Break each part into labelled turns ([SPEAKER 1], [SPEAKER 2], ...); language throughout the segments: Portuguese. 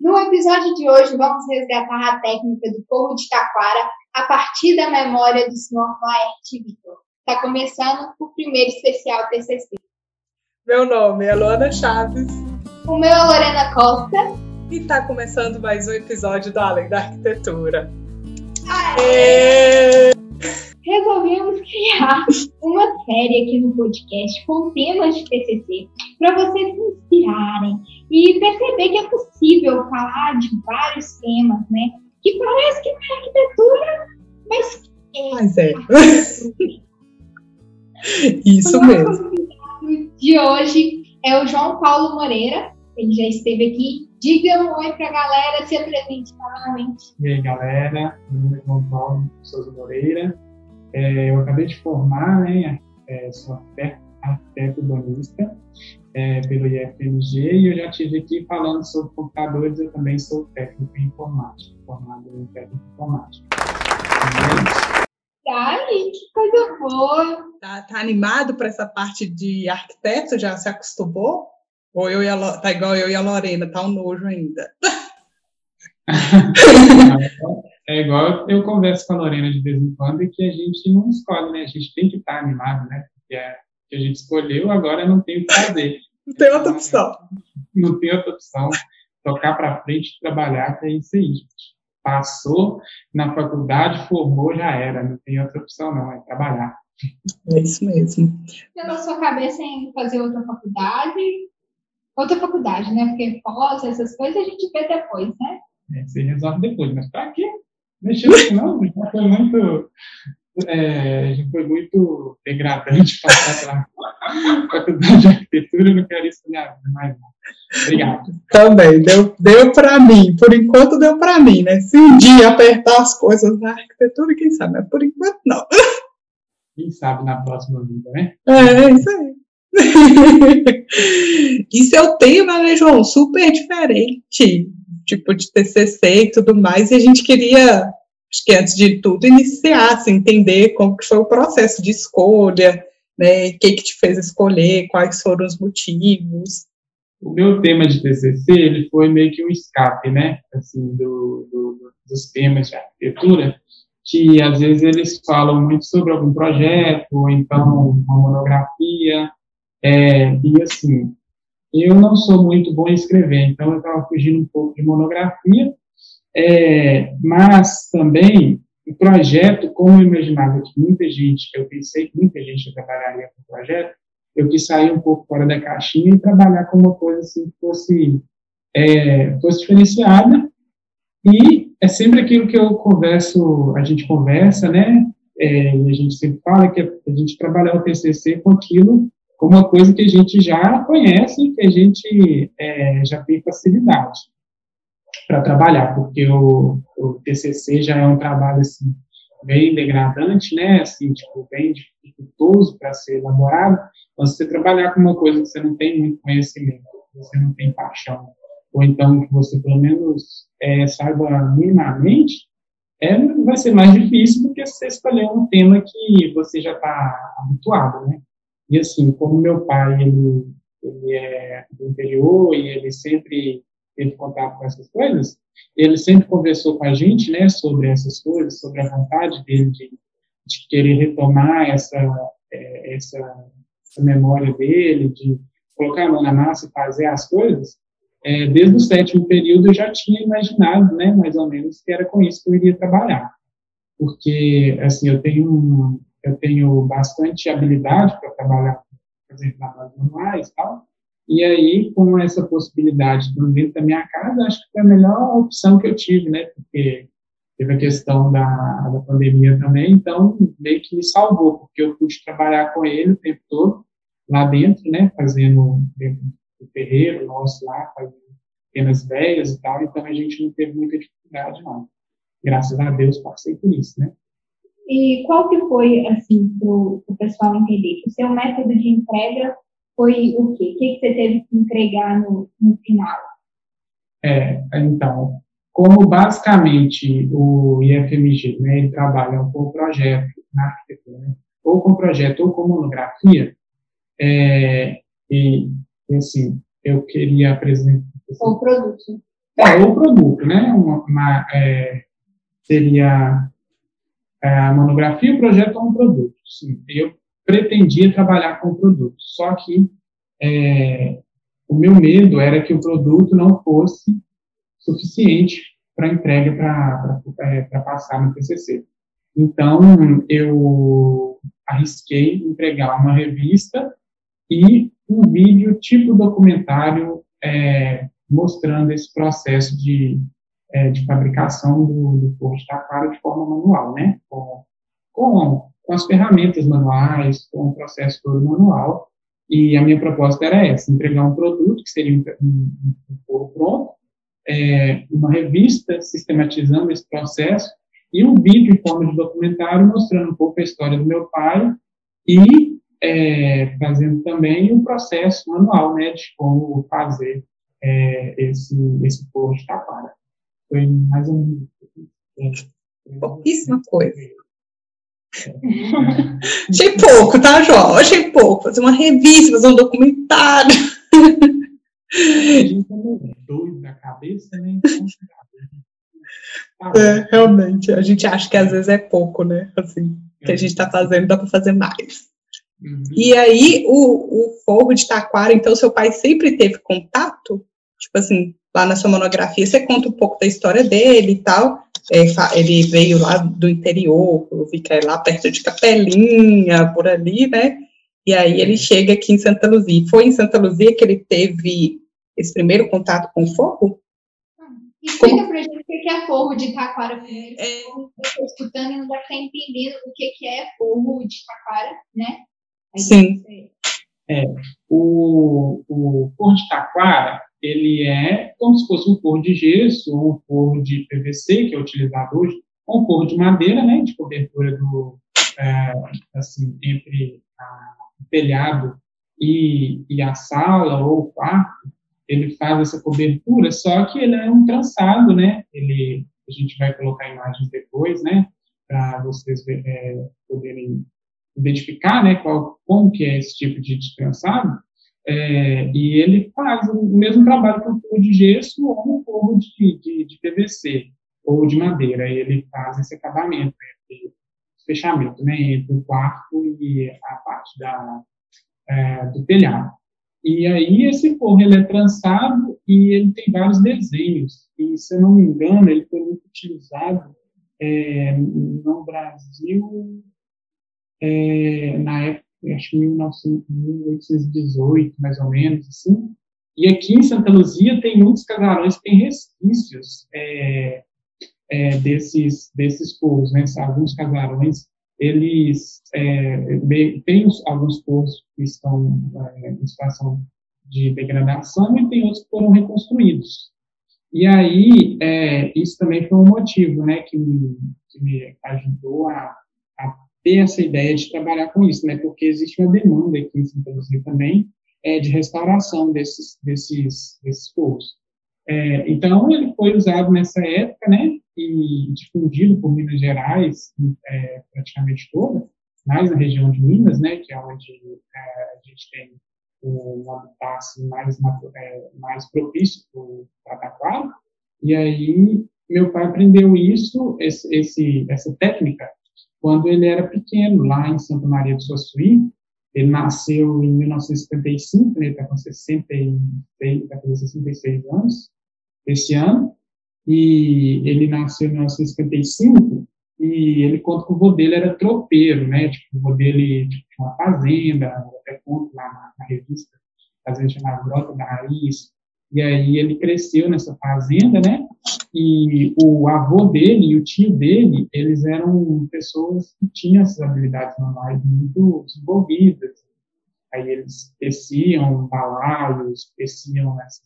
[SPEAKER 1] No episódio de hoje, vamos resgatar a técnica do povo de Taquara a partir da memória do senhor Laerte Vitor. Está começando o primeiro especial TCC.
[SPEAKER 2] Meu nome é Luana Chaves.
[SPEAKER 1] O meu é Lorena Costa.
[SPEAKER 2] E está começando mais um episódio do Além da Arquitetura.
[SPEAKER 1] Aê! Resolvemos criar uma série aqui no podcast com temas de TCC para vocês se inspirarem e perceber que é possível falar de vários temas, né? Que parece que é arquitetura, mas é.
[SPEAKER 2] Mas é. Isso o mesmo.
[SPEAKER 1] de hoje é o João Paulo Moreira. Ele já esteve aqui. Diga um oi para a galera, se apresente novamente.
[SPEAKER 3] E aí, galera. Meu nome é João Paulo Souza Moreira. É, eu acabei de formar, né? É, sou arquiteto, arquiteto urbanista é, pelo IFMG e eu já estive aqui falando sobre computadores. Eu também sou técnico em informática, formado em técnico em informática.
[SPEAKER 1] Ai, que coisa boa!
[SPEAKER 2] Tá, tá animado para essa parte de arquiteto? Já se acostumou? Ou eu e a, tá igual eu e a Lorena, tá um nojo ainda?
[SPEAKER 3] é igual eu converso com a Lorena de vez em quando e que a gente não escolhe, né? A gente tem que estar animado, né? Porque é, que a gente escolheu, agora não tem o que fazer.
[SPEAKER 2] Não tem outra opção.
[SPEAKER 3] Não tem outra opção. Tocar para frente trabalhar, que é isso aí, gente. Passou na faculdade, formou, já era. Não tem outra opção, não. É trabalhar.
[SPEAKER 2] É isso mesmo.
[SPEAKER 1] Pela sua cabeça em fazer outra faculdade, outra faculdade, né? Porque pós, essas coisas a gente vê depois, né?
[SPEAKER 3] É, você resolve depois, mas para quê? Mexer nisso não, já foi muito, é, já foi muito degradante passar pela faculdade de arquitetura, eu não quero isso na minha vida mais. Obrigado.
[SPEAKER 2] Também, deu, deu para mim, por enquanto deu para mim, né? Se um dia apertar as coisas na arquitetura, quem sabe, mas por enquanto não.
[SPEAKER 3] Quem sabe na próxima vida, né?
[SPEAKER 2] É, é isso aí. Isso é o tema, né, João? Super diferente, tipo de TCC e tudo mais, e a gente queria, acho que antes de tudo, iniciar, assim, entender como que foi o processo de escolha, né, o que que te fez escolher, quais foram os motivos.
[SPEAKER 3] O meu tema de TCC, ele foi meio que um escape, né, assim, do, do, dos temas de arquitetura, que às vezes eles falam muito sobre algum projeto, ou então uma monografia, é, e assim, eu não sou muito bom em escrever, então eu estava fugindo um pouco de monografia, é, mas também o projeto, como eu imaginava que muita gente, eu pensei que muita gente trabalharia com o projeto, eu quis sair um pouco fora da caixinha e trabalhar com uma coisa assim que fosse, é, fosse diferenciada. E é sempre aquilo que eu converso, a gente conversa, né, é, e a gente sempre fala que a gente trabalhar o TCC com aquilo como uma coisa que a gente já conhece, que a gente é, já tem facilidade para trabalhar, porque o, o, TCC já é um trabalho assim bem degradante, né? Assim, tipo bem dificultoso para ser elaborado. Então, se você trabalhar com uma coisa que você não tem muito conhecimento, que você não tem paixão, ou então que você pelo menos é, saiba minimamente, é, vai ser mais difícil do que você escolher um tema que você já está habituado, né? E assim, como meu pai, ele, ele é do interior e ele sempre teve contato com essas coisas, ele sempre conversou com a gente, né, sobre essas coisas, sobre a vontade dele de, de querer retomar essa, é, essa, essa, memória dele, de colocar a mão na massa e fazer as coisas. É, desde o sétimo período eu já tinha imaginado, né, mais ou menos, que era com isso que eu iria trabalhar. Porque, assim, eu tenho um, eu tenho bastante habilidade para trabalhar, por exemplo, trabalhos manuais e tal, e aí, com essa possibilidade dentro da minha casa, acho que foi a melhor opção que eu tive, né, porque teve a questão da, da pandemia também, então meio que me salvou, porque eu pude trabalhar com ele o tempo todo, lá dentro, né, fazendo dentro do terreiro nosso lá, fazendo pequenas velhas e tal, então a gente não teve muita dificuldade, não. Graças a Deus passei por isso, né.
[SPEAKER 1] E qual que foi, assim, para o pessoal entender? O seu método de entrega foi o quê? O que, que você teve que entregar no, no final?
[SPEAKER 3] É, então, como basicamente o IFMG, né, ele trabalha com o projeto na arquitetura, né, ou com projeto ou com monografia, é, e, assim, eu queria apresentar...
[SPEAKER 1] Ou produto.
[SPEAKER 3] É, o produto, né? Uma, uma é, seria a monografia, o projeto é um produto. Sim, eu pretendia trabalhar com o produto, só que é, o meu medo era que o produto não fosse suficiente para entrega para é, passar no TCC. Então, eu arrisquei entregar uma revista e um vídeo tipo documentário é, mostrando esse processo de, é, de fabricação do, do forro de taquara de forma manual, né? Com, com, com, as ferramentas manuais, com o processo todo manual. E a minha proposta era essa, entregar um produto, que seria um, um, um forro pronto, é, uma revista sistematizando esse processo, e um vídeo em forma de documentário mostrando um pouco a história do meu pai e é, fazendo também o processo manual, né, de como fazer é, esse, esse forro de taquara. Foi mais.
[SPEAKER 2] É, Pouquíssima coisa. Achei pouco, tá, João? Achei pouco. Fazer uma revista, fazer um documentário.
[SPEAKER 3] A gente é doido da cabeça, né? Então,
[SPEAKER 2] tá é, realmente. A gente acha que às vezes é pouco, né? Assim, que a gente está fazendo, dá para fazer mais. Uhum. E aí, o, o fogo de taquara, então, seu pai sempre teve contato? Tipo assim, lá na sua monografia, você conta um pouco da história dele e tal. É, ele veio lá do interior, eu vi que é lá perto de Capelinha, por ali, né? E aí ele chega aqui em Santa Luzia. Foi em Santa Luzia que ele teve esse primeiro contato com o fogo?
[SPEAKER 1] Explica Como? pra gente o que é forro de taquara primeiro. É... Estou escutando e não deve estar entendendo o que é forro de taquara, né?
[SPEAKER 2] Sim.
[SPEAKER 3] É, o, o forro de taquara, ele é como se fosse um forro de gesso ou um forro de PVC, que é utilizado hoje, ou um forro de madeira, né, de cobertura do, é, assim, entre a, o telhado e, e a sala ou o quarto, ele faz essa cobertura, só que ele é um trançado, né, ele, a gente vai colocar imagens depois, né, para vocês é, poderem identificar, né, qual, como que é esse tipo de trançado, é, e ele faz o mesmo trabalho que o forro de gesso ou um forro de, de, de, PVC ou de madeira. Ele faz esse acabamento, esse fechamento né, entre o quarto e a parte da, é, do telhado. E aí esse forro ele é trançado e ele tem vários desenhos. E, se eu não me engano, ele foi muito utilizado é, no Brasil é, na época acho que 1818, mais ou menos, assim. E aqui em Santa Luzia tem muitos casarões que têm resquícios é, é, desses, desses povos, né? Alguns casarões, eles é, têm alguns povos que estão é, em situação de degradação e tem outros que foram reconstruídos. E aí, é, isso também foi um motivo, né, que me, que me ajudou a, a ter essa ideia de trabalhar com isso, né? Porque existe uma demanda aqui em Santa Luzia também é, de restauração desses desses desses. É, então ele foi usado nessa época, né? E difundido por Minas Gerais, é, praticamente toda, mais na região de Minas, né? Que é onde é, a gente tem um habitat assim, mais é, mais propício para o. E aí meu pai aprendeu isso, esse essa técnica quando ele era pequeno, lá em Santa Maria do Suaçuí. Ele nasceu em 1955, né, ele está com 66, tá 66 anos esse ano, e ele nasceu em 1955, e ele conta que o vô dele era tropeiro, né, tipo, o vô dele tipo, tinha uma fazenda, até conto lá na, na revista, fazenda chamada Grota da Raiz, e aí ele cresceu nessa fazenda, né? E o avô dele e o tio dele, eles eram pessoas que tinham essas habilidades manuais muito desenvolvidas. Aí eles teciam balaios, teciam esses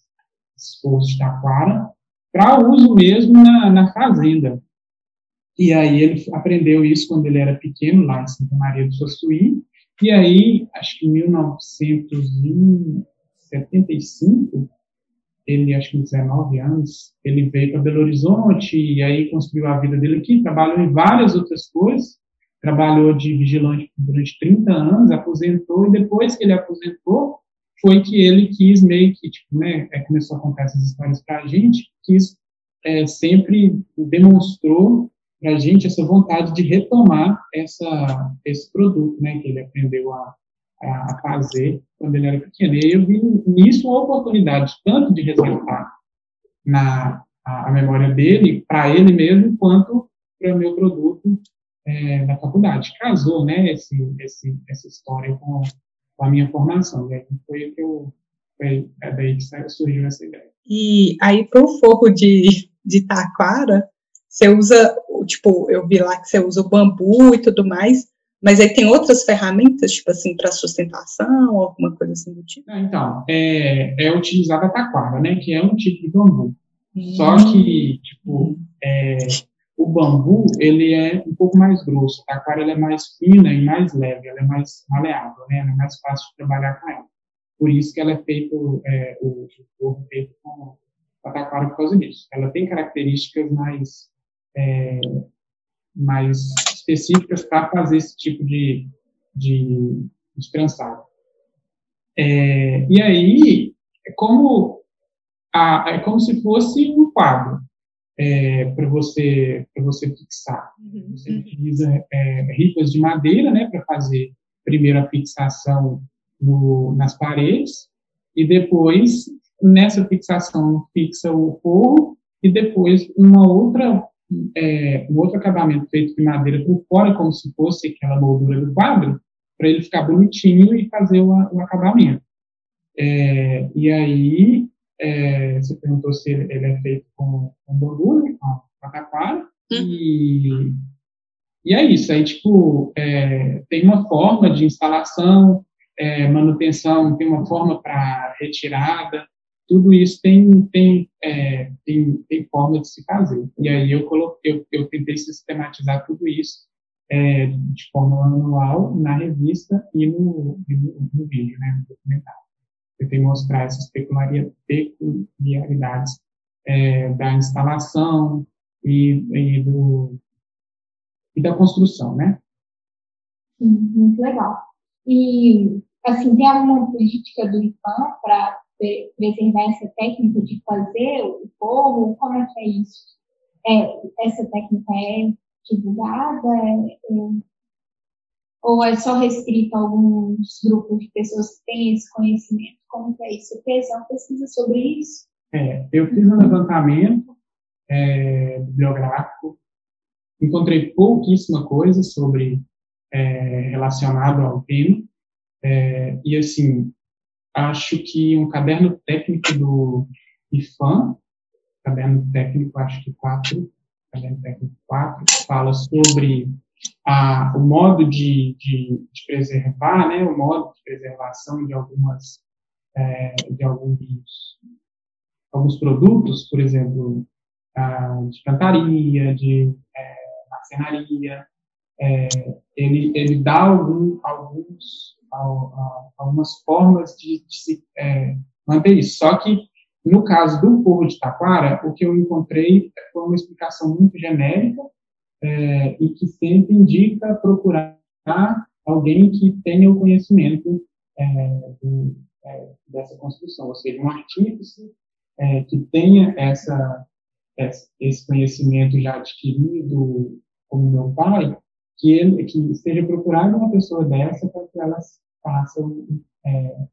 [SPEAKER 3] forros de taquara para uso mesmo na, na fazenda. E aí ele aprendeu isso quando ele era pequeno, lá em Santa Maria do Suaçuí. E aí, acho que em 1975, ele, acho que 19 anos, ele veio para Belo Horizonte e aí construiu a vida dele aqui, trabalhou em várias outras coisas, trabalhou de vigilante durante 30 anos, aposentou e depois que ele aposentou, foi que ele quis meio que, tipo, né, é, começou a contar essas histórias para a gente, quis, é, sempre demonstrou para a gente essa vontade de retomar essa, esse produto, né, que ele aprendeu a, a fazer quando ele era pequeno. E eu vi nisso uma oportunidade tanto de resgatar na a, a memória dele para ele mesmo quanto para o meu produto é, da faculdade. Casou, né, esse, esse, essa história com, com a minha formação. E aí foi que eu foi é daí que surgiu essa ideia.
[SPEAKER 2] E aí para o forro de, de taquara, você usa, tipo, eu vi lá que você usa o bambu e tudo mais, mas aí tem outras ferramentas, tipo assim, para sustentação, alguma coisa assim do tipo?
[SPEAKER 3] Então, é, é utilizada a taquara, né, que é um tipo de bambu. Hum. Só que, tipo, é, o bambu, ele é um pouco mais grosso, a taquara ela é mais fina e mais leve, ela é mais maleável, né, ela é mais fácil de trabalhar com ela. Por isso que ela é feito, é, o é feito com a taquara por causa disso. Ela tem características mais, é, mais específicas para fazer esse tipo de, de, de trançado. É, e aí, é como, a, é como se fosse um quadro é, para você, você fixar. Uhum. Você utiliza é, ripas de madeira né, para fazer primeiro a fixação no, nas paredes e depois, nessa fixação, fixa o forro e depois uma outra é, um outro acabamento feito de madeira por fora, como se fosse aquela moldura do quadro, para ele ficar bonitinho e fazer o, o acabamento. É, e aí, é, você perguntou se ele, ele é feito com, com bambu, né, com a taquara, uhum. e, e é isso. Aí, tipo, é, tem uma forma de instalação, é, manutenção, tem uma forma para retirada, tudo isso tem, tem, é, tem, tem forma de se fazer. E aí eu, coloquei, eu, eu tentei sistematizar tudo isso é, de forma anual na revista e no, no, no vídeo, né, no documentário. Tentei mostrar essas peculiaridades é, da instalação e, e, do, e da construção, né?
[SPEAKER 1] Muito legal. E, assim, tem alguma política do IFAM para preservar essa técnica de fazer o forro? Como é que é isso? É, essa técnica é divulgada? É, é, ou é só restrita a alguns grupos de pessoas que têm esse conhecimento? Como é isso? Você fez uma pesquisa sobre isso?
[SPEAKER 3] É, eu fiz um levantamento é, bibliográfico, encontrei pouquíssima coisa sobre é, relacionado ao tema, é, e assim, acho que um caderno técnico do IFAM, caderno técnico, acho que 4, caderno técnico 4, fala sobre a, o modo de, de, de, preservar, né, o modo de preservação de algumas, é, de alguns, alguns produtos, por exemplo, de cantaria, de é, marcenaria, é, ele, ele dá algum, alguns algumas formas de, de se é, manter isso. Só que, no caso do povo de Taquara, o que eu encontrei foi uma explicação muito genérica é, e que sempre indica procurar alguém que tenha o conhecimento é, do, é, dessa construção, ou seja, um artífice é, que tenha essa, esse conhecimento já adquirido, como meu pai, que ele que seja procurado uma pessoa dessa para que ela façam é,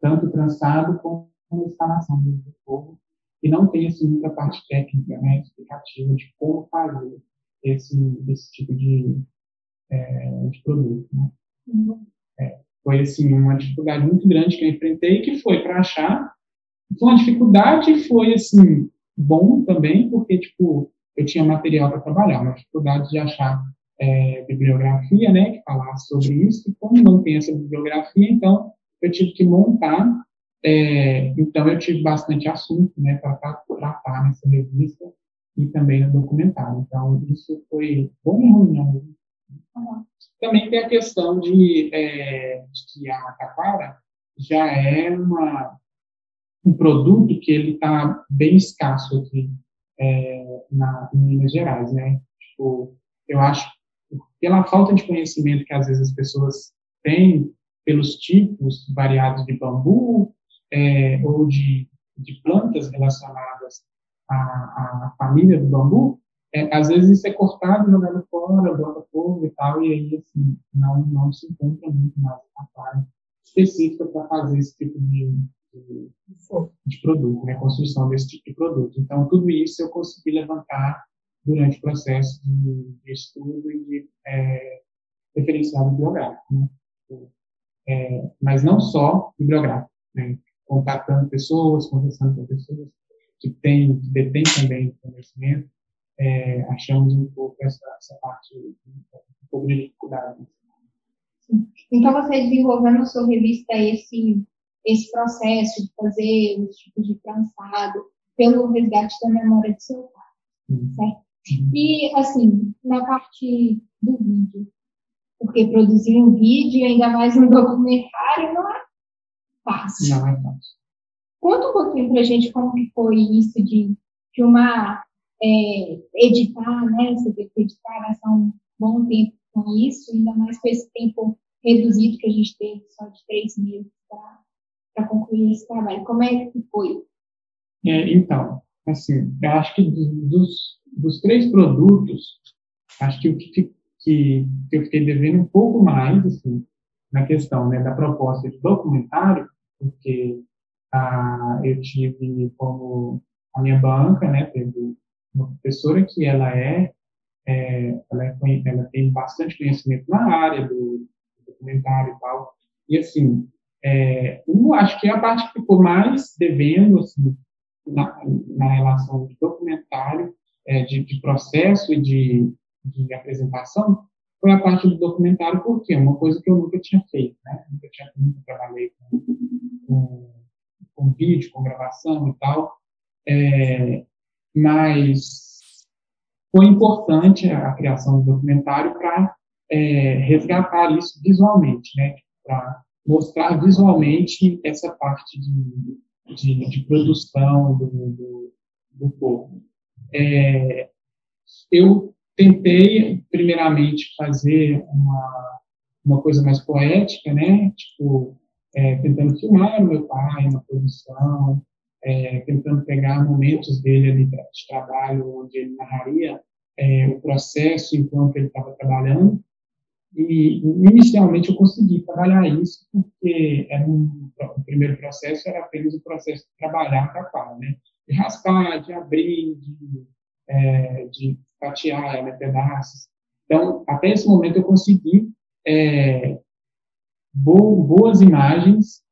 [SPEAKER 3] tanto trançado como instalação do fogo, e não tem assim, muita parte técnica, né, explicativa de como fazer esse, esse tipo de, é, de produto. Né. Uhum. É, foi assim, uma dificuldade muito grande que eu enfrentei, que foi para achar. Foi uma dificuldade, foi assim, bom também, porque tipo, eu tinha material para trabalhar, uma dificuldade de achar é, bibliografia, né, que falasse sobre isso, e como não tem essa bibliografia, então eu tive que montar, é, então eu tive bastante assunto, né, para tratar nessa revista e também no documentário, então isso foi bom e ruim, né? Também tem a questão de, é, de que a taquara já é uma, um produto que ele está bem escasso aqui é, na, em Minas Gerais, né? Tipo, eu acho pela falta de conhecimento que às vezes as pessoas têm pelos tipos variados de bambu é, ou de, de plantas relacionadas à, à família do bambu, é, às vezes isso é cortado, jogado fora, bota fogo e tal, e aí assim, não, não se encontra muito mais a específica para fazer esse tipo de, de, de, produto, né, construção desse tipo de produto. Então, tudo isso eu consegui levantar durante o processo de, de estudo e de é, referenciado bibliográfico. Né? É, mas não só bibliográfico, né? contatando pessoas, conversando com pessoas que têm, que detêm também conhecimento, é, achamos um pouco essa, essa parte um pouco de dificuldade.
[SPEAKER 1] Então, você desenvolveu na sua revista esse, esse processo de fazer os tipos de trançado pelo resgate da memória de seu pai, certo? E, assim, na parte do vídeo, porque produzir um vídeo, ainda mais um documentário, não é fácil.
[SPEAKER 3] Não é fácil.
[SPEAKER 1] Conta um pouquinho pra gente como que foi isso de filmar, é, editar, né? Você teve que editar, gastar um bom tempo com isso, ainda mais com esse tempo reduzido que a gente teve, só de três meses para concluir esse trabalho. Como é que foi?
[SPEAKER 3] É, então, assim, eu acho que dos, dos três produtos, acho que o que, que, que eu fiquei devendo um pouco mais, assim, na questão né, da proposta de documentário, porque ah, eu tive como a minha banca, né, teve uma professora que ela é, é, ela, é ela, tem bastante conhecimento na área do, do documentário e tal, e assim, é, acho que a parte que ficou mais devendo, assim, na, na relação de documentário, é, de, de, processo e de, de, apresentação, foi a parte do documentário, porque é uma coisa que eu nunca tinha feito, né? Nunca tinha nunca trabalhei com, com, com vídeo, com gravação e tal, é, mas foi importante a, criação do documentário para é, resgatar isso visualmente, né? Para mostrar visualmente essa parte de de, de produção do, do, do povo. É, eu tentei, primeiramente, fazer uma, uma coisa mais poética, né? Tipo, é, tentando filmar o meu pai na produção, é, tentando pegar momentos dele ali de trabalho, onde ele narraria é, o processo enquanto ele estava trabalhando, e, inicialmente, eu consegui trabalhar isso porque era um, o primeiro processo era apenas o processo de trabalhar a cacau, né? De raspar, de abrir, de, é, de fatiar né, pedaços. Então, até esse momento, eu consegui é, boas imagens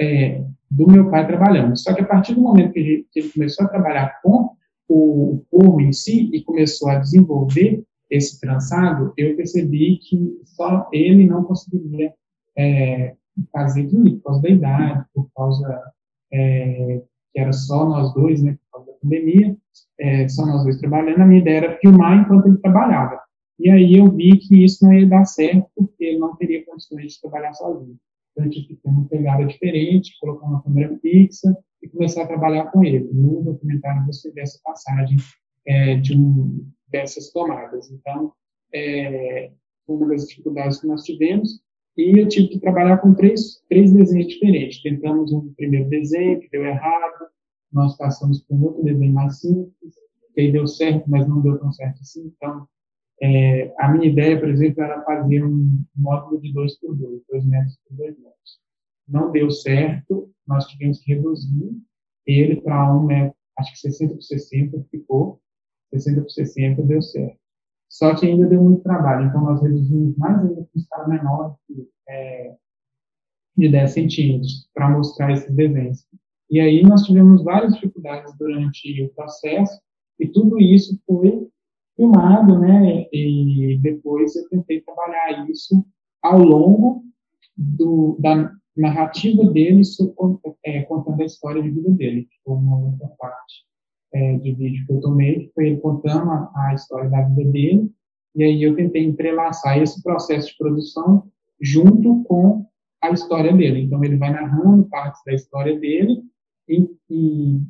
[SPEAKER 3] é, do meu pai trabalhando. Só que a partir do momento que ele, começou a trabalhar com o forro em si e começou a desenvolver esse trançado, eu percebi que só ele não conseguiria é, fazer mim, por causa da idade, por causa é, que era só nós dois, né, por causa da pandemia, é, só nós dois trabalhando, a minha ideia era filmar enquanto ele trabalhava. E aí eu vi que isso não ia dar certo, porque ele não teria condições de trabalhar sozinho. Então eu tive que ter uma pegada diferente, colocar uma câmera fixa e começar a trabalhar com ele. No documentário você vê essa passagem é, de um, dessas tomadas. Então, é, uma das dificuldades que nós tivemos, e eu tive que trabalhar com três, três desenhos diferentes. Tentamos um primeiro desenho, que deu errado, nós passamos por um outro desenho mais simples, que aí deu certo, mas não deu tão certo assim. Então, é, a minha ideia, por exemplo, era fazer um módulo de 2 por 2, 2 metros por 2 metros. Não deu certo, nós tivemos que reduzir ele para um metro, acho que 60 por 60 ficou, 60 por 60 deu certo. Só que ainda deu muito trabalho, então nós reduzimos mais ainda para um escala menor é, de 10 centímetros para mostrar esses desenhos. E aí nós tivemos várias dificuldades durante o processo e tudo isso foi filmado, né? E depois eu tentei trabalhar isso ao longo do, da narrativa dele, é, contando a história de vida dele, que foi uma outra parte é, de vídeo que eu tomei, que foi ele contando a, a, história da vida dele, e aí eu tentei entrelaçar esse processo de produção junto com a história dele. Então ele vai narrando partes da história dele, e, e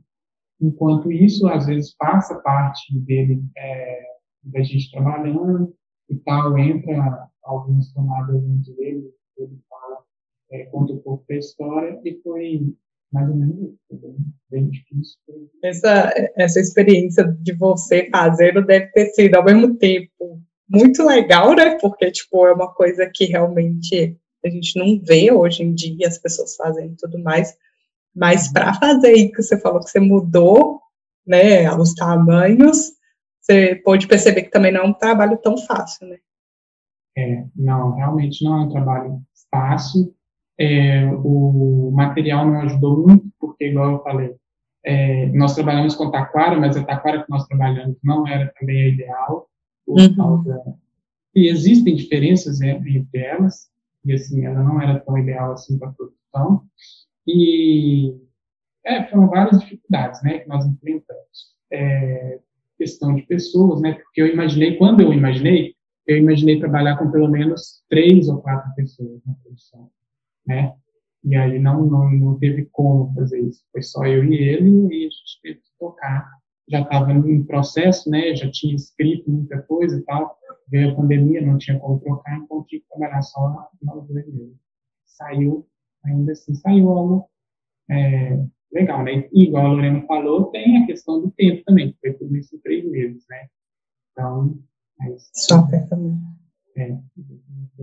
[SPEAKER 3] enquanto isso, às vezes passa parte dele, é, da gente trabalhando e tal, entra algumas tomadas junto dele, ele fala é, conta um pouco da história e foi mais ou menos isso, foi bem, bem difícil.
[SPEAKER 2] Essa, essa experiência de você fazendo deve ter sido, ao mesmo tempo, muito legal, né? Porque, tipo, é uma coisa que realmente a gente não vê hoje em dia as pessoas fazendo tudo mais. Mas para fazer aí que você falou que você mudou, né, os tamanhos, você pode perceber que também não é um trabalho tão fácil, né?
[SPEAKER 3] É, não, realmente não é um trabalho fácil. É, o material não ajudou muito, porque, igual eu falei, é, nós trabalhamos com taquara, mas a taquara que nós trabalhamos não era também a ideal, por uhum. causa... E existem diferenças entre elas, e assim, ela não era tão ideal assim para a produção, e é, foram várias dificuldades, né, que nós enfrentamos. É, questão de pessoas, né, porque eu imaginei, quando eu imaginei, eu imaginei trabalhar com pelo menos três ou quatro pessoas na produção, né, e aí não, não, não teve como fazer isso, foi só eu e ele, e a gente teve que tocar. Já estava em processo, né, já tinha escrito muita coisa e tal, veio a pandemia, não tinha como trocar, então tive que trabalhar só dois mesmo. Saiu, ainda assim, saiu algo é, legal, né? E, igual a Lorena falou, tem a questão do tempo também, que foi tudo isso três meses, né? Então,
[SPEAKER 2] mas... Só também. É,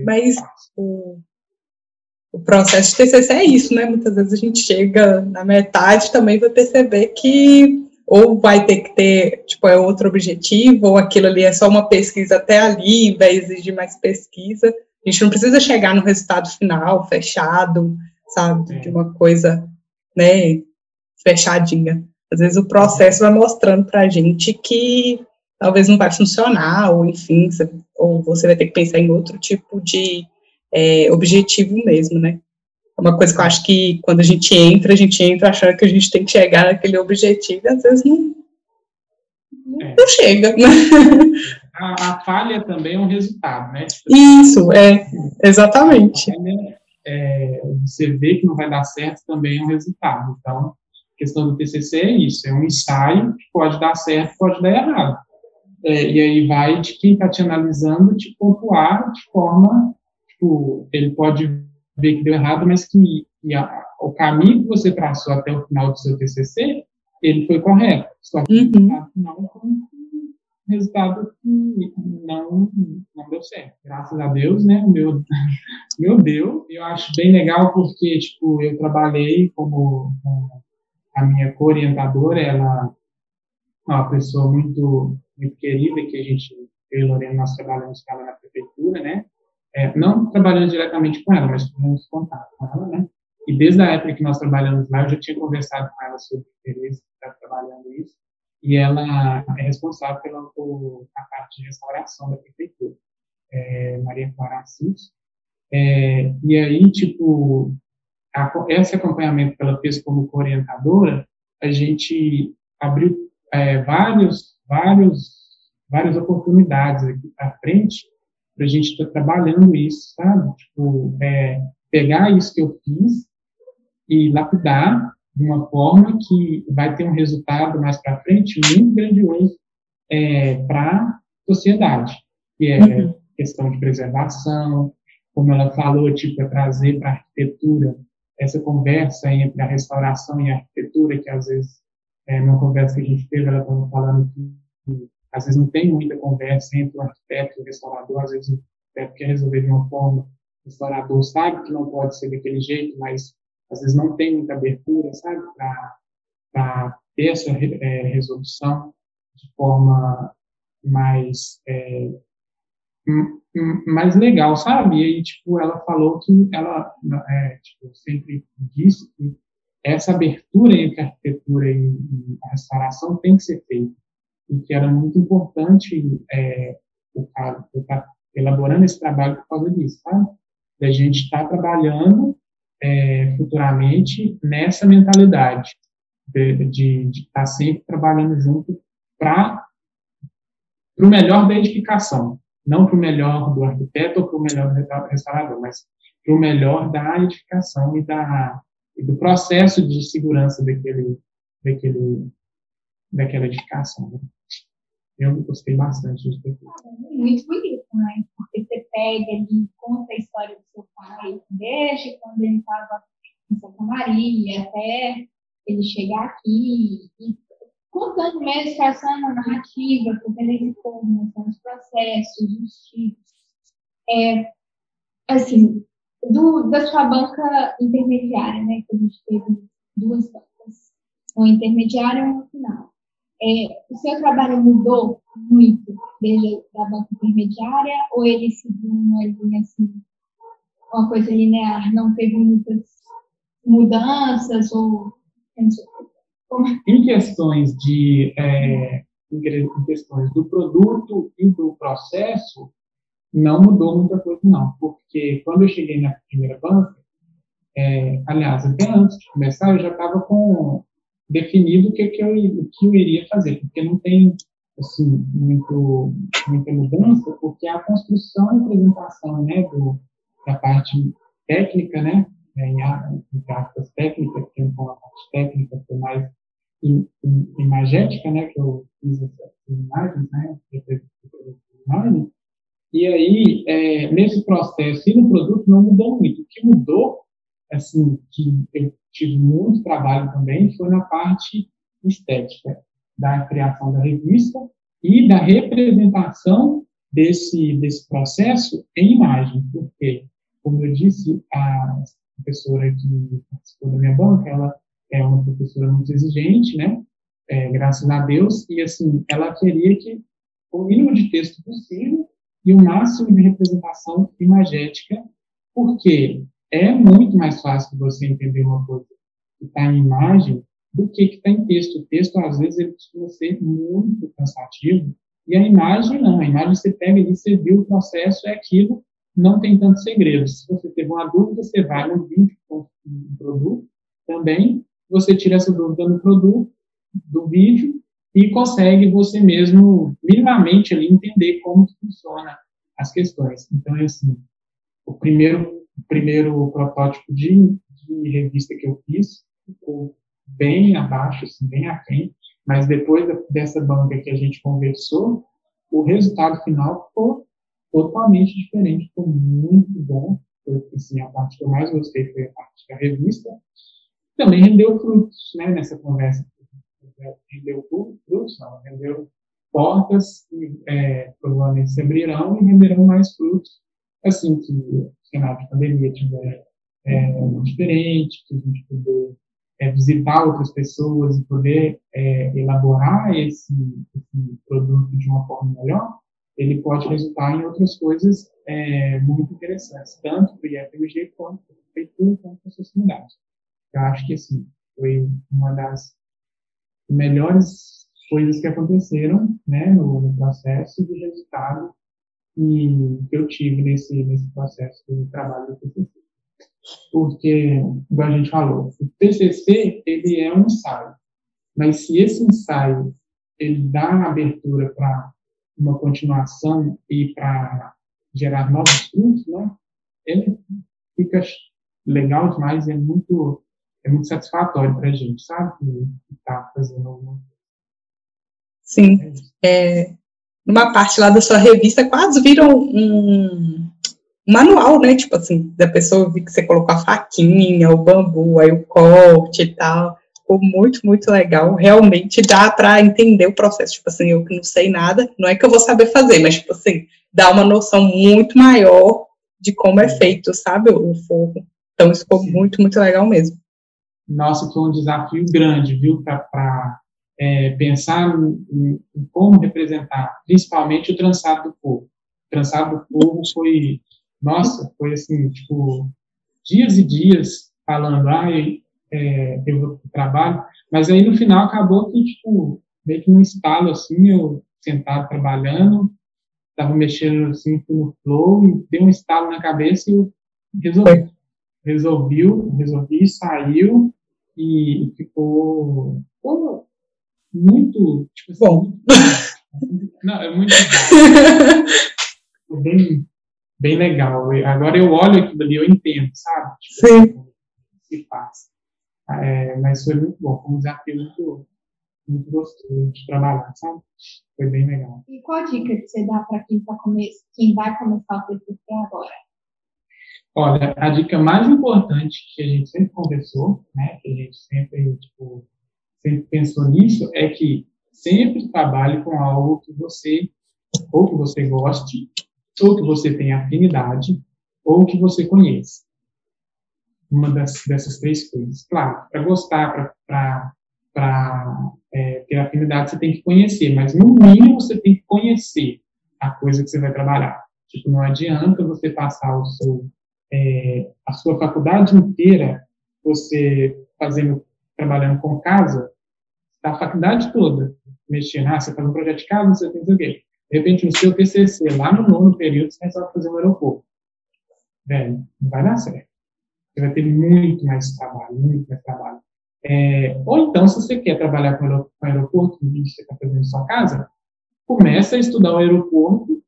[SPEAKER 2] mas o, o processo de TCC é isso, né? Muitas vezes a gente chega na metade também vai perceber que ou vai ter que ter, tipo, é outro objetivo, ou aquilo ali é só uma pesquisa até ali, vai exigir mais pesquisa. A gente não precisa chegar no resultado final, fechado, sabe, de uma coisa, né, fechadinha. Às vezes o processo vai mostrando para a gente que talvez não vai funcionar, ou enfim, ou você vai ter que pensar em outro tipo de é, objetivo mesmo, né. É uma coisa que eu acho que quando a gente entra, a gente entra achando que a gente tem que chegar naquele objetivo, e às vezes não, é. não chega.
[SPEAKER 3] A, a, falha também é um resultado, né?
[SPEAKER 2] Tipo, Isso, é, exatamente.
[SPEAKER 3] Falha, é, você vê que não vai dar certo também é um resultado. Então, a questão do TCC é isso, é um ensaio que pode dar certo, pode dar errado. É, e aí vai de quem está te analisando te pontuar de forma, tipo, ele pode ver que deu errado, mas que, a, o caminho que você traçou até o final do seu TCC, ele foi correto. Só que uhum. o resultado final foi um resultado que não, não deu certo. Graças a Deus, né? Meu, meu deu. Eu acho bem legal porque, tipo, eu trabalhei como, como a minha co-orientadora, ela é uma pessoa muito, muito querida, que a gente, eu e Lorena, nós trabalhamos com ela na prefeitura, né? É, não trabalhando diretamente com ela, mas tivemos contato com ela, né? E desde a época que nós trabalhamos lá, eu já tinha conversado com ela sobre o interesse de estar trabalhando isso, e ela é responsável pela a parte de restauração da prefeitura, é, Maria Clara Assis. É, e aí, tipo, a, esse acompanhamento que ela fez como orientadora, a gente abriu é, vários, vários, várias oportunidades aqui para frente para a gente estar tá trabalhando isso, sabe? Tipo, é, pegar isso que eu fiz e lapidar de uma forma que vai ter um resultado mais para frente muito grandioso é, para a sociedade, que é uhum. questão de preservação, como ela falou, tipo, é trazer para a arquitetura essa conversa entre a restauração e a arquitetura, que às vezes, é, numa conversa que a gente teve, ela estava falando que às vezes não tem muita conversa entre o arquiteto e o restaurador, às vezes o arquiteto quer resolver de uma forma, o restaurador sabe que não pode ser daquele jeito, mas às vezes não tem muita abertura, sabe, para ter essa é, resolução de forma mais é, mais legal, sabe? E aí, tipo, ela falou que ela é, tipo, sempre disse que essa abertura entre a arquitetura e a restauração tem que ser feita e que era muito importante é, o cara estar elaborando esse trabalho por causa disso, tá? Da gente estar tá trabalhando é, futuramente nessa mentalidade de estar tá sempre trabalhando junto para o melhor da edificação, não para o melhor do arquiteto ou para o melhor do restaurador, mas para o melhor da edificação e, da, e do processo de segurança daquele, daquele, daquela edificação. Né? Eu gostei bastante
[SPEAKER 1] de ter Muito bonito, né? Porque você pega ali, conta a história do seu pai, desde quando ele estava em Santa Maria até ele chegar aqui, e contando mesmo, traçando a narrativa, fazendo esse como, mostrando os processos, os tipos. É, assim, do, da sua banca intermediária, né, que a gente teve duas bancas, uma intermediária e uma final. É, o seu trabalho mudou muito desde a banca intermediária ou ele seguiu uma linha assim, uma coisa linear, não teve muitas mudanças ou
[SPEAKER 3] em questões de é, em questões do produto e do processo não mudou muita coisa não, porque quando eu cheguei na primeira banca, é, aliás, até antes de começar, eu já estava com definido o que, que, eu, o que eu iria fazer, porque não tem assim, muito, muita mudança, porque a construção e apresentação né, do, da parte técnica, né, em, em práticas técnicas, que é uma parte técnica que é mais imagética, né, que eu fiz essas imagens, né, e aí, é, nesse processo e no produto não mudou muito. O que mudou, assim, que eu tive muito trabalho também, foi na parte estética, da criação da revista e da representação desse, desse processo em imagem, porque, como eu disse, a professora que participou da minha banca, ela é uma professora muito exigente, né, é, graças a Deus, e, assim, ela queria que o mínimo de texto possível e o máximo de representação imagética, porque é muito mais fácil você entender uma coisa que está em imagem do que está em texto. O texto, às vezes, ele costuma ser muito cansativo, e a imagem não. A imagem você pega ali, você viu o processo, é aquilo, não tem tantos segredos. Se você teve uma dúvida, você vai no vídeo com o produto também, você tira essa dúvida no produto, do vídeo, e consegue você mesmo, minimamente, ali, entender como funciona as questões. Então, é assim, o primeiro, o primeiro protótipo de, de revista que eu fiz ficou bem abaixo, assim, bem aquém, mas depois dessa banca que a gente conversou, o resultado final ficou totalmente diferente, ficou muito bom. Foi, assim, a parte que eu mais gostei foi a parte da revista. Também rendeu frutos, né, nessa conversa. Rendeu frutos, não, rendeu portas é, provavelmente se abrirão e renderão mais frutos assim que o cenário de pandemia tiver é, diferente, que a gente puder é, visitar outras pessoas e poder é, elaborar esse, esse, produto de uma forma melhor, ele pode resultar em outras coisas é, muito interessantes, tanto para o IFMG quanto para a prefeitura, quanto para a sociedade. Eu acho que, assim, foi uma das melhores coisas que aconteceram né, no, no processo e do resultado que, que eu tive nesse, nesse processo de trabalho do TCC. Porque, como a gente falou, o TCC ele é um ensaio, mas se esse ensaio ele dá abertura para uma continuação e para gerar novos frutos, né, ele fica legal demais, é muito, é muito satisfatório para a gente, sabe? Estar tá fazendo alguma coisa.
[SPEAKER 2] Sim. É, numa parte lá da sua revista, quase viram um, manual, né? Tipo assim, da pessoa vi que você colocou a faquinha, o bambu, aí o corte e tal. Ficou muito, muito legal. Realmente dá para entender o processo. Tipo assim, eu que não sei nada, não é que eu vou saber fazer, mas, tipo assim, dá uma noção muito maior de como é feito, sabe, o forro. Então, isso ficou Sim. muito, muito legal mesmo.
[SPEAKER 3] Nossa, foi um desafio grande, viu, para é, pensar em, em, como representar, principalmente o trançado do povo. O trançado do povo foi, nossa, foi assim, tipo, dias e dias falando, ah, eu, é, eu trabalho, mas aí no final acabou que, tipo, meio que um estalo, assim, eu sentado trabalhando, estava mexendo, assim, no flow, e deu um estalo na cabeça e eu resolvi. Resolviu, resolvi, saiu, e, ficou, ficou muito, tipo assim, Bom. não, é muito bem, bem legal. Agora eu olho aquilo ali, eu entendo, sabe?
[SPEAKER 2] Tipo, Sim.
[SPEAKER 3] Se faz. É, mas foi muito bom, foi um desafio muito, muito gostoso de trabalhar, sabe? Foi bem legal.
[SPEAKER 1] E qual dica que você dá para quem, tá come... quem vai começar o TCC agora?
[SPEAKER 3] Olha, a dica mais importante que a gente sempre conversou, né, que a gente sempre, tipo, sempre pensou nisso, é que sempre trabalhe com algo que você, ou que você goste, ou que você tenha afinidade, ou que você conheça. Uma das, dessas três coisas. Claro, para gostar, para é, ter afinidade, você tem que conhecer, mas no mínimo você tem que conhecer a coisa que você vai trabalhar. Tipo, não adianta você passar o seu é, a sua faculdade inteira, você fazendo, trabalhando com casa, a faculdade toda mexendo, ah, você faz um projeto de casa, você tem o quê? De repente, no seu TCC, lá no nono período, você resolve fazer um aeroporto. Velho, não vai dar certo. Você vai ter muito mais trabalho, muito mais trabalho. É, ou então, se você quer trabalhar com o aeroporto, que você está fazendo em sua casa, começa a estudar o aeroporto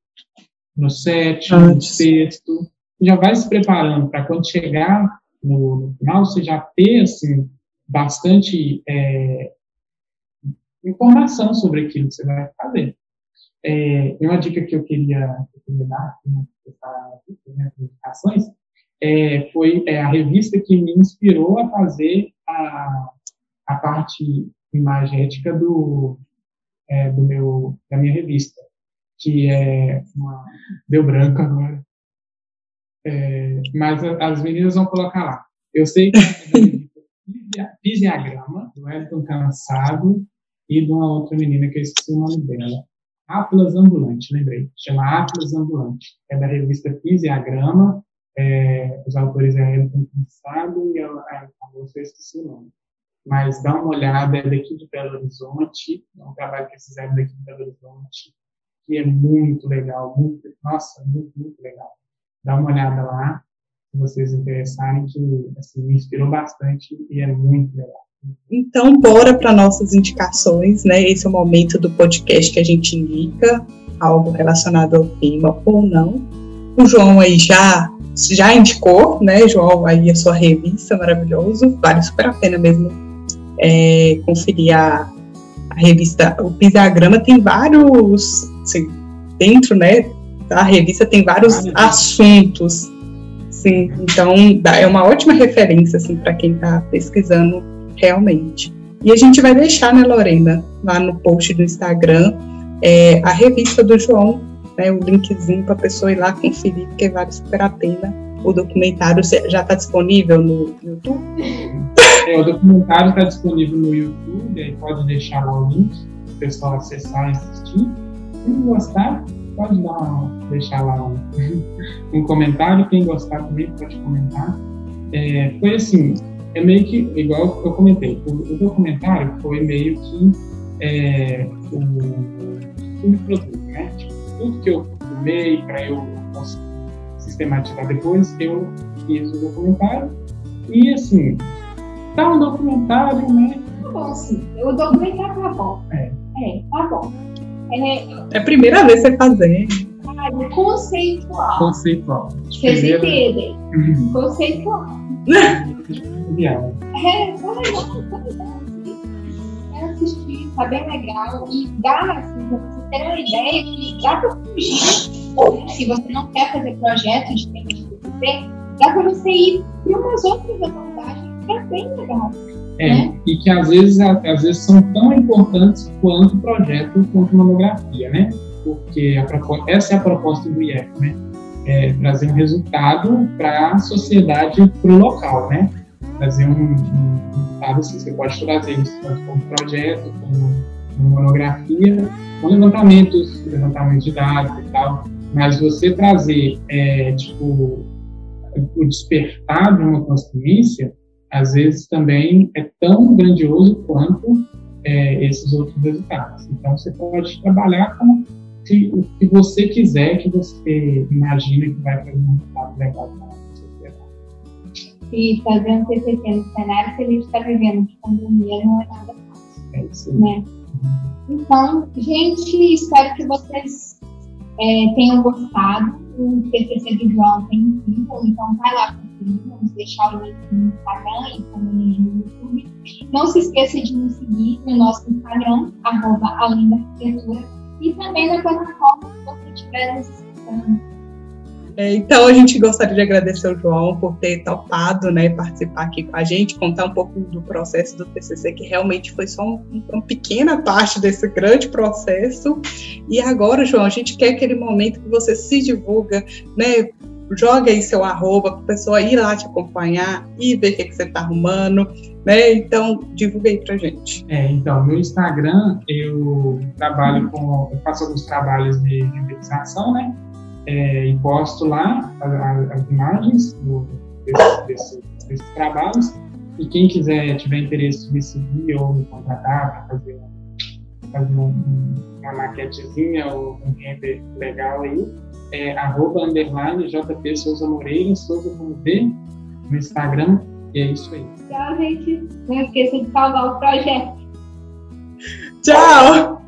[SPEAKER 3] no sétimo, no sexto, já vai se preparando para quando chegar no, no, final, você já ter, assim, bastante é, informação sobre aquilo que você vai fazer. É, uma dica que eu queria, que eu queria dar, né, nas indicações, é, foi é, a revista que me inspirou a fazer a, a parte imagética do, é, do meu, da minha revista, que é uma... Deu branco agora. É, mas as meninas vão colocar lá. Eu sei que é Fisiagrama, do Elton Cansado e de uma outra menina que eu esqueci o nome dela. Atlas Ambulante, lembrei. Chama Atlas Ambulante. É da revista Fisiagrama. É, os autores é Elton Cansado e a, a, a moça eu esqueci o nome. Mas dá uma olhada, é daqui de Belo Horizonte. É um trabalho que eles fizeram daqui de Belo Horizonte, que é muito legal. Muito, nossa, muito, muito legal dá uma olhada lá, se vocês interessarem, que assim, me inspirou bastante e é muito legal.
[SPEAKER 2] Então, bora para nossas indicações, né? Esse é o momento do podcast que a gente indica algo relacionado ao tema ou não. O João aí já já indicou, né, João, aí a sua revista maravilhoso, vale super a pena mesmo é, conferir a, a, revista. O Pisagrama tem vários, assim, dentro, né, a revista tem vários ah, assuntos, sim. Então é uma ótima referência assim para quem está pesquisando realmente. E a gente vai deixar, né, Lorena, lá no post do Instagram, é, a revista do João, né, o linkzinho para a pessoa ir lá conferir, porque vale super a pena. O documentário já está disponível no YouTube?
[SPEAKER 3] É, o documentário está disponível no YouTube, aí pode deixar o link para o pessoal acessar e assistir. Se gostar, pode dar, deixar lá um, um comentário. Quem gostar também pode comentar. É, foi assim, é meio que, igual eu comentei, o, o documentário foi meio que é, o, o produto, né? Tipo, tudo que eu filmei para eu sistematizar depois, eu fiz o documentário. E assim, tá um documentário, né?
[SPEAKER 1] Tá bom, sim. O documentário tá bom. É. É, tá bom.
[SPEAKER 2] É, é a primeira vez você fazendo.
[SPEAKER 1] Ah, conceitual.
[SPEAKER 3] Conceitual.
[SPEAKER 1] Vocês primeira... entendem? Uhum. Conceitual. é, foi legal. É tá bem legal. E dá, assim, você ter uma ideia que dá pra fugir. Se você não quer fazer projeto de tema de TCC, dá pra você ir para umas outras abordagens que é bem legal.
[SPEAKER 3] É, né? e que às vezes, às vezes são tão importantes quanto o projeto, quanto monografia, né? Porque a, essa é a proposta do IEF, né? É trazer um resultado para a sociedade, para o local, né? Trazer um, um assim, você pode trazer isso tanto como projeto, como, como monografia, com levantamentos, levantamentos de dados e tal, mas você trazer, é, tipo, o despertar de uma consciência, às vezes também é tão grandioso quanto é, esses outros resultados. Então, você pode trabalhar com o que você quiser, que você imagina que vai fazer um resultado legal.
[SPEAKER 1] E fazer um TCC no cenário que a gente está vivendo de pandemia não é nada fácil. É isso. Né? Então, gente, espero que vocês é, tenham gostado. O TCC do João tem incrível, então vai lá conferir. Vamos deixar o link no Instagram e também no YouTube. Não se esqueça de nos seguir no nosso Instagram, arroba Além da Arquitetura, e também na plataforma que você estiver nos escutando.
[SPEAKER 2] É, então, a gente gostaria de agradecer ao João por ter topado né, participar aqui com a gente, contar um pouco do processo do TCC, que realmente foi só um, uma pequena parte desse grande processo. E agora, João, a gente quer aquele momento que você se divulga, né, joga aí seu arroba para a pessoa ir lá te acompanhar e ver o que, que você está arrumando, né? Então, divulga aí pra gente.
[SPEAKER 3] É, então, no Instagram eu trabalho com, eu faço alguns trabalhos de, de né? É, e posto lá as, as imagens do, desse, desse, desses trabalhos. E quem quiser, tiver interesse me seguir ou me contratar para fazer, fazer um, uma maquetezinha ou um render legal aí, é arroba underline JP Souza Moreira, Souza com V, no Instagram, e é isso aí.
[SPEAKER 1] Tchau, gente. Não esqueça de salvar o projeto.
[SPEAKER 2] Tchau!